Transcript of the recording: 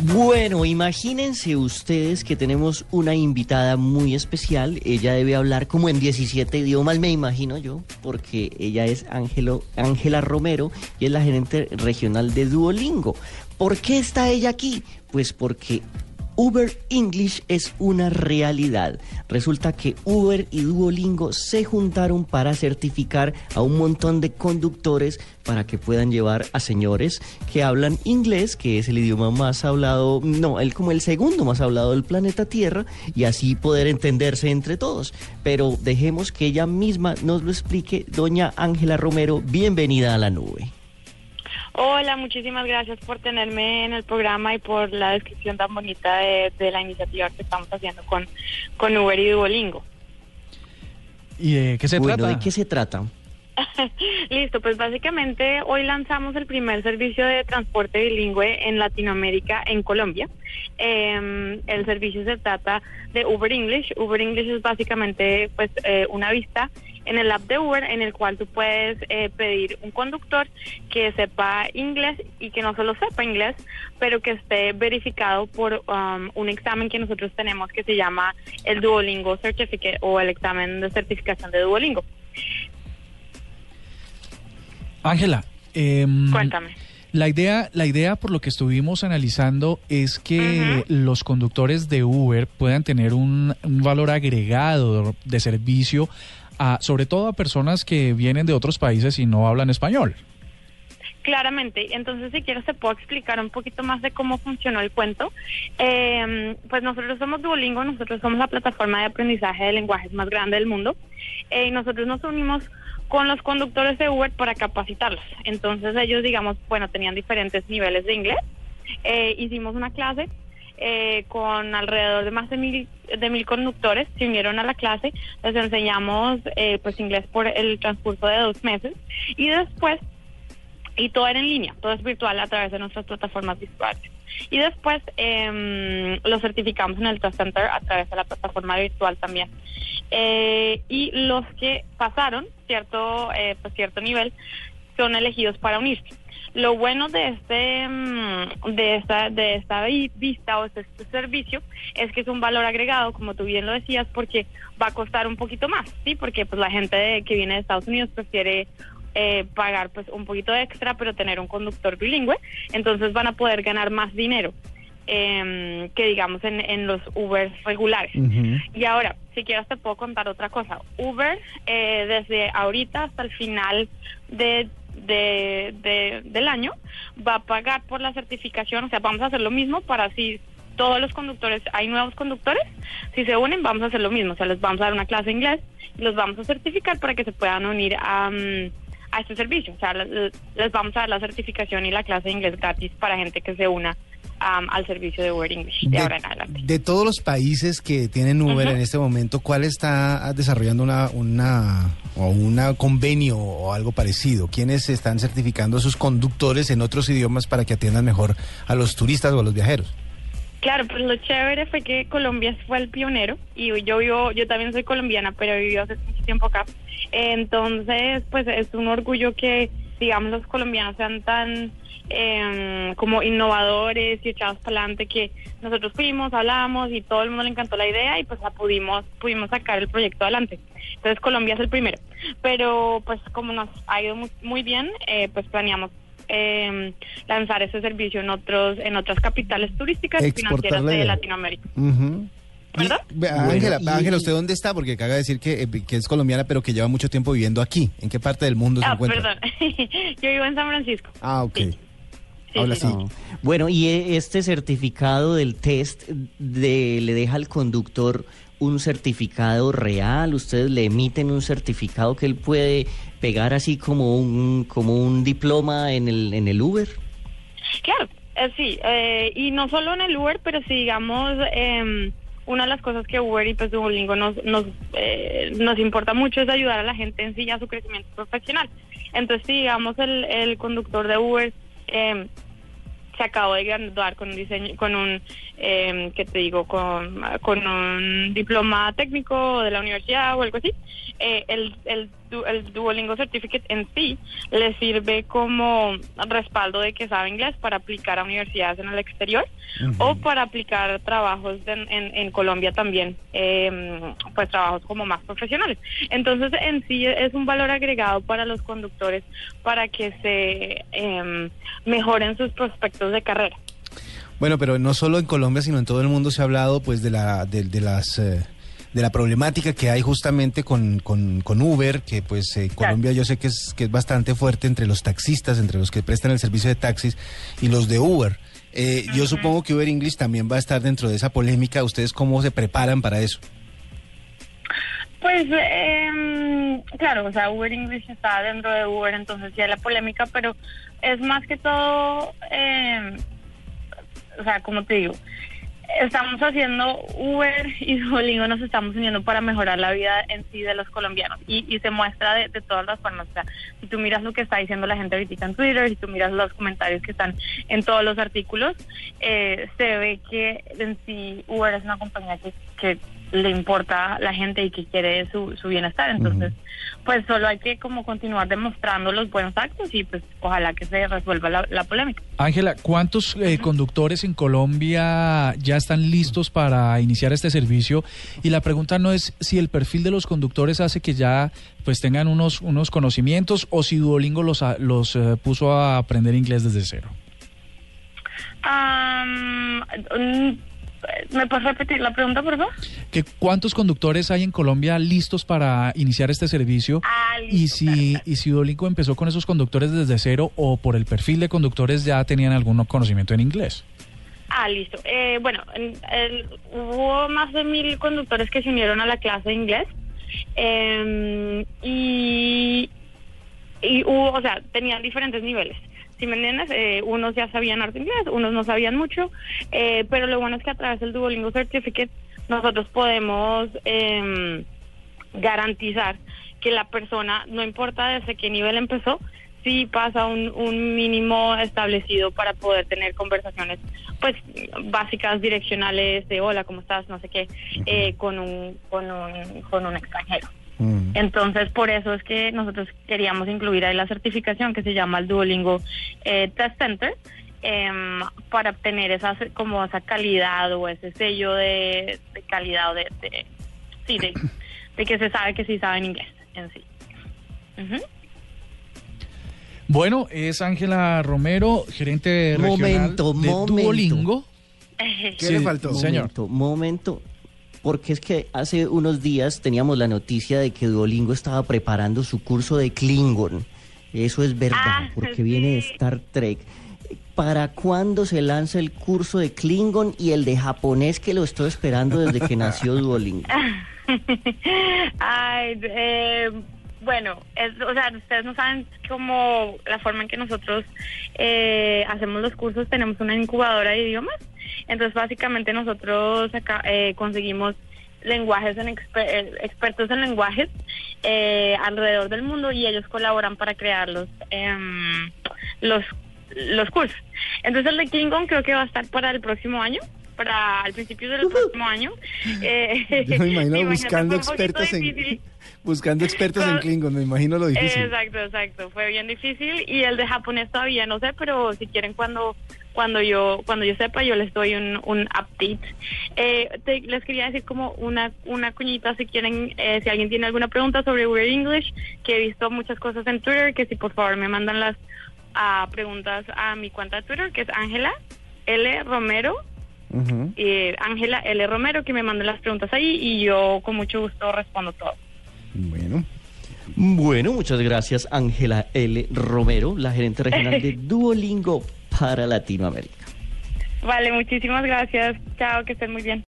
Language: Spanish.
Bueno, imagínense ustedes que tenemos una invitada muy especial. Ella debe hablar como en 17 idiomas, me imagino yo, porque ella es Ángela Romero y es la gerente regional de Duolingo. ¿Por qué está ella aquí? Pues porque Uber English es una realidad. Resulta que Uber y Duolingo se juntaron para certificar a un montón de conductores para que puedan llevar a señores que hablan inglés, que es el idioma más hablado, no, el como el segundo más hablado del planeta Tierra, y así poder entenderse entre todos. Pero dejemos que ella misma nos lo explique. Doña Ángela Romero, bienvenida a la nube. Hola, muchísimas gracias por tenerme en el programa y por la descripción tan bonita de, la iniciativa que estamos haciendo con, con Uber y Duolingo. ¿Y de qué se bueno, trata? ¿de qué se trata? Listo, pues básicamente hoy lanzamos el primer servicio de transporte bilingüe en Latinoamérica, en Colombia. Em, el servicio se trata de Uber English. Uber English es básicamente pues eh, una vista en el app de Uber en el cual tú puedes eh, pedir un conductor que sepa inglés y que no solo sepa inglés, pero que esté verificado por um, un examen que nosotros tenemos que se llama el Duolingo Certificate o el examen de certificación de Duolingo. Ángela, em, cuéntame. La idea, la idea, por lo que estuvimos analizando, es que los conductores de Uber puedan tener un, un valor agregado de servicio sobre todo a personas que vienen de otros países y no hablan español. Claramente, entonces si quieres te puedo explicar un poquito más de cómo funcionó el cuento. Eh, pues nosotros somos Duolingo, nosotros somos la plataforma de aprendizaje de lenguajes más grande del mundo eh, y nosotros nos unimos con los conductores de Uber para capacitarlos. Entonces ellos, digamos, bueno, tenían diferentes niveles de inglés. Eh, hicimos una clase eh, con alrededor de más de mil, de mil conductores, se unieron a la clase, les enseñamos eh, pues inglés por el transcurso de dos meses y después, y todo era en línea, todo es virtual a través de nuestras plataformas virtuales. Y después eh, lo certificamos en el Trust Center a través de la plataforma virtual también. Eh, y los que pasaron cierto, pues cierto nivel son elegidos para unirse. Lo bueno de este mm, de esta de esta vista o este, este, servicio es que es un valor agregado, como tú bien lo decías, porque va a costar un poquito más, sí, porque pues la gente que viene de Estados Unidos prefiere eh, pagar pues un poquito extra, pero tener un conductor bilingüe, entonces van a poder ganar más dinero. Em, que digamos en, en los Uber regulares. Y ahora, si quieres te puedo contar otra cosa. Uber, eh, desde ahorita hasta el final de de, del año va a pagar por la certificación, o sea, vamos a hacer lo mismo para si todos los conductores, hay nuevos conductores, si se unen vamos a hacer lo mismo, o sea, les vamos a dar una clase de inglés los vamos a certificar para que se puedan unir a, mm, a este servicio, o sea, les, vamos a dar la certificación y la clase de inglés gratis para gente que se una al servicio de Uber English de, ahora en adelante. De todos los países que tienen Uber en este momento, ¿cuál está desarrollando una, una o un convenio o algo parecido? ¿Quiénes están certificando a sus conductores en otros idiomas para que atiendan mejor a los turistas o a los viajeros? Claro, pues lo chévere fue que Colombia fue el pionero y yo vivo, yo también soy colombiana, pero he vivido hace mucho tiempo acá. Entonces, pues es un orgullo que, digamos, los colombianos sean tan eh, como innovadores y echados para adelante que nosotros fuimos, hablamos y todo el mundo le encantó la idea y pues la pudimos, pudimos sacar el proyecto adelante. Entonces Colombia es el primero. Pero pues como nos ha ido muy, bien, eh, pues planeamos eh, lanzar ese servicio en otros en otras capitales turísticas y financieras de Latinoamérica. Ángela, Ángela, ¿usted dónde está? Porque acaba de decir que, eh, que, es colombiana, pero que lleva mucho tiempo viviendo aquí. ¿En qué parte del mundo se ah, encuentra? Perdón, yo vivo en San Francisco. Ah, ok. Bueno, y e, este certificado del test de, le deja al conductor un certificado real, ustedes le emiten un certificado que él puede pegar así como un como un diploma en el en el Uber. Claro, eh, sí, eh, y no solo en el Uber, pero si digamos eh, una de las cosas que Uber y pues Duolingo nos nos eh, nos importa mucho es ayudar a la gente en sí a su crecimiento profesional. Entonces, si digamos el el conductor de Uber eh, se acabó de graduar con un diseño, con un, eh, ¿qué te digo? Con, con un diploma técnico de la universidad o algo así. Eh, el, el el Duolingo Certificate en sí le sirve como respaldo de que sabe inglés para aplicar a universidades en el exterior o para aplicar trabajos en, en, Colombia también, em, pues trabajos como más profesionales. Entonces, en sí es un valor agregado para los conductores para que se em, mejoren sus prospectos de carrera. Bueno, pero no solo en Colombia, sino en todo el mundo se ha hablado pues de, la, de, las... Eh, de la problemática que hay justamente con, con, Uber, que pues en Colombia yo sé que es, que es bastante fuerte entre los taxistas, entre los que prestan el servicio de taxis y los de Uber. Eh, yo supongo que Uber English también va a estar dentro de esa polémica. ¿Ustedes cómo se preparan para eso? Pues, eh, claro, o sea, Uber English está dentro de Uber, entonces hay la polémica, pero es más que todo, eh, o sea, como te digo, estamos haciendo Uber y Duolingo nos estamos uniendo para mejorar la vida en sí de los colombianos y, y se muestra de, todas las formas. O sea, si tú miras lo que está diciendo la gente ahorita en Twitter, si tú miras los comentarios que están en todos los artículos, eh, se ve que en sí Uber es una compañía que, que le importa a la gente y que quiere su, su bienestar. Entonces, pues solo hay que como continuar demostrando los buenos actos y pues ojalá que se resuelva la, polémica. Ángela, ¿cuántos eh, conductores en Colombia ya están listos para iniciar este servicio? Y la pregunta no es si el perfil de los conductores hace que ya pues tengan unos, unos conocimientos o si Duolingo los, los eh, puso a aprender inglés desde cero. ¿Me puedes repetir la pregunta, por favor? Que ¿Cuántos conductores hay en Colombia listos para iniciar este servicio? Ah, y si y si Duolingo empezó con esos conductores desde cero o por el perfil de conductores ya tenían algún conocimiento en inglés. Ah, listo. Eh, bueno, hubo más de mil conductores que se unieron a la clase de inglés em, y, y hubo, o sea, tenían diferentes niveles si me entiendes, eh, unos ya sabían arte inglés, unos no sabían mucho, eh, pero lo bueno es que a través del Duolingo Certificate nosotros podemos eh, garantizar que la persona, no importa desde qué nivel empezó, sí pasa un, un mínimo establecido para poder tener conversaciones pues básicas direccionales de hola cómo estás no sé qué eh, con un con un con un extranjero Mm. Entonces, por eso es que nosotros queríamos incluir ahí la certificación que se llama el Duolingo eh, Test Center. Em, para obtener esa como esa calidad o ese sello de, calidad de, de sí de, que se sabe que sí saben inglés en sí bueno es Ángela Romero gerente regional de Duolingo ¿Qué le faltó? Señor. momento porque es que hace unos días teníamos la noticia de que Duolingo estaba preparando su curso de Klingon. Eso es verdad, ah, porque viene de Star Trek. ¿Para cuándo se lanza el curso de Klingon y el de japonés que lo estoy esperando desde que nació Duolingo? Ay, eh, bueno, o sea, ustedes no saben cómo la forma en que nosotros eh, hacemos los cursos, tenemos una incubadora de idiomas entonces, básicamente nosotros acá, eh, conseguimos lenguajes en eh, expertos en lenguajes eh, alrededor del mundo y ellos colaboran para crear los em, los los cursos. Entonces el de Klingon creo que va a estar para el próximo año, para el principio del próximo año. Yo me imagino buscando expertos en buscando expertos en Klingon, me imagino lo difícil. Exacto, exacto, fue bien difícil y el de japonés todavía no sé, pero si quieren cuando cuando yo cuando yo sepa yo les doy un, un update. Eh, les quería decir como una una cuñita si quieren eh, si alguien tiene alguna pregunta sobre Weird English, que he visto muchas cosas en Twitter, que si por favor me mandan las uh, preguntas a mi cuenta de Twitter, que es Ángela L Romero. Y Ángela L Romero que me manden las preguntas ahí y yo con mucho gusto respondo todo. Bueno. Bueno, muchas gracias Ángela L. Romero, la gerente regional de Duolingo para Latinoamérica. Vale, muchísimas gracias. Chao, que estén muy bien.